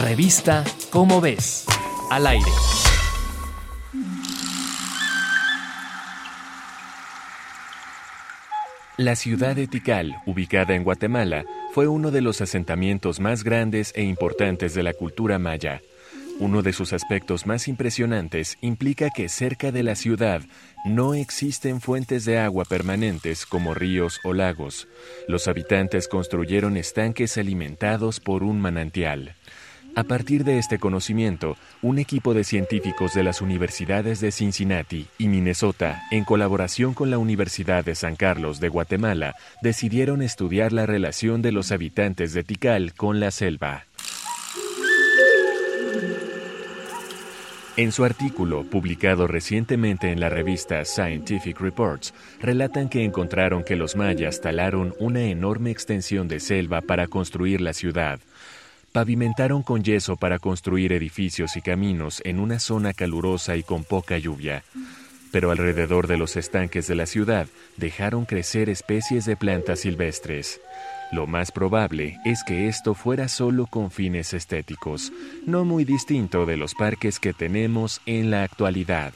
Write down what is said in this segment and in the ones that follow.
Revista Cómo ves. Al aire. La ciudad de Tikal, ubicada en Guatemala, fue uno de los asentamientos más grandes e importantes de la cultura maya. Uno de sus aspectos más impresionantes implica que cerca de la ciudad no existen fuentes de agua permanentes como ríos o lagos. Los habitantes construyeron estanques alimentados por un manantial. A partir de este conocimiento, un equipo de científicos de las universidades de Cincinnati y Minnesota, en colaboración con la Universidad de San Carlos de Guatemala, decidieron estudiar la relación de los habitantes de Tikal con la selva. En su artículo, publicado recientemente en la revista Scientific Reports, relatan que encontraron que los mayas talaron una enorme extensión de selva para construir la ciudad. Pavimentaron con yeso para construir edificios y caminos en una zona calurosa y con poca lluvia. Pero alrededor de los estanques de la ciudad dejaron crecer especies de plantas silvestres. Lo más probable es que esto fuera solo con fines estéticos, no muy distinto de los parques que tenemos en la actualidad.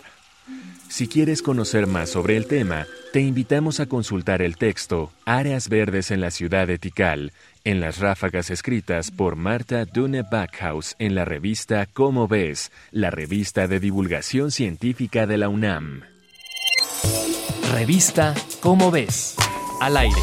Si quieres conocer más sobre el tema, te invitamos a consultar el texto Áreas Verdes en la ciudad de Tikal, en las ráfagas escritas por Marta Dune Backhaus en la revista Cómo ves, la revista de divulgación científica de la UNAM. Revista Cómo ves, al aire.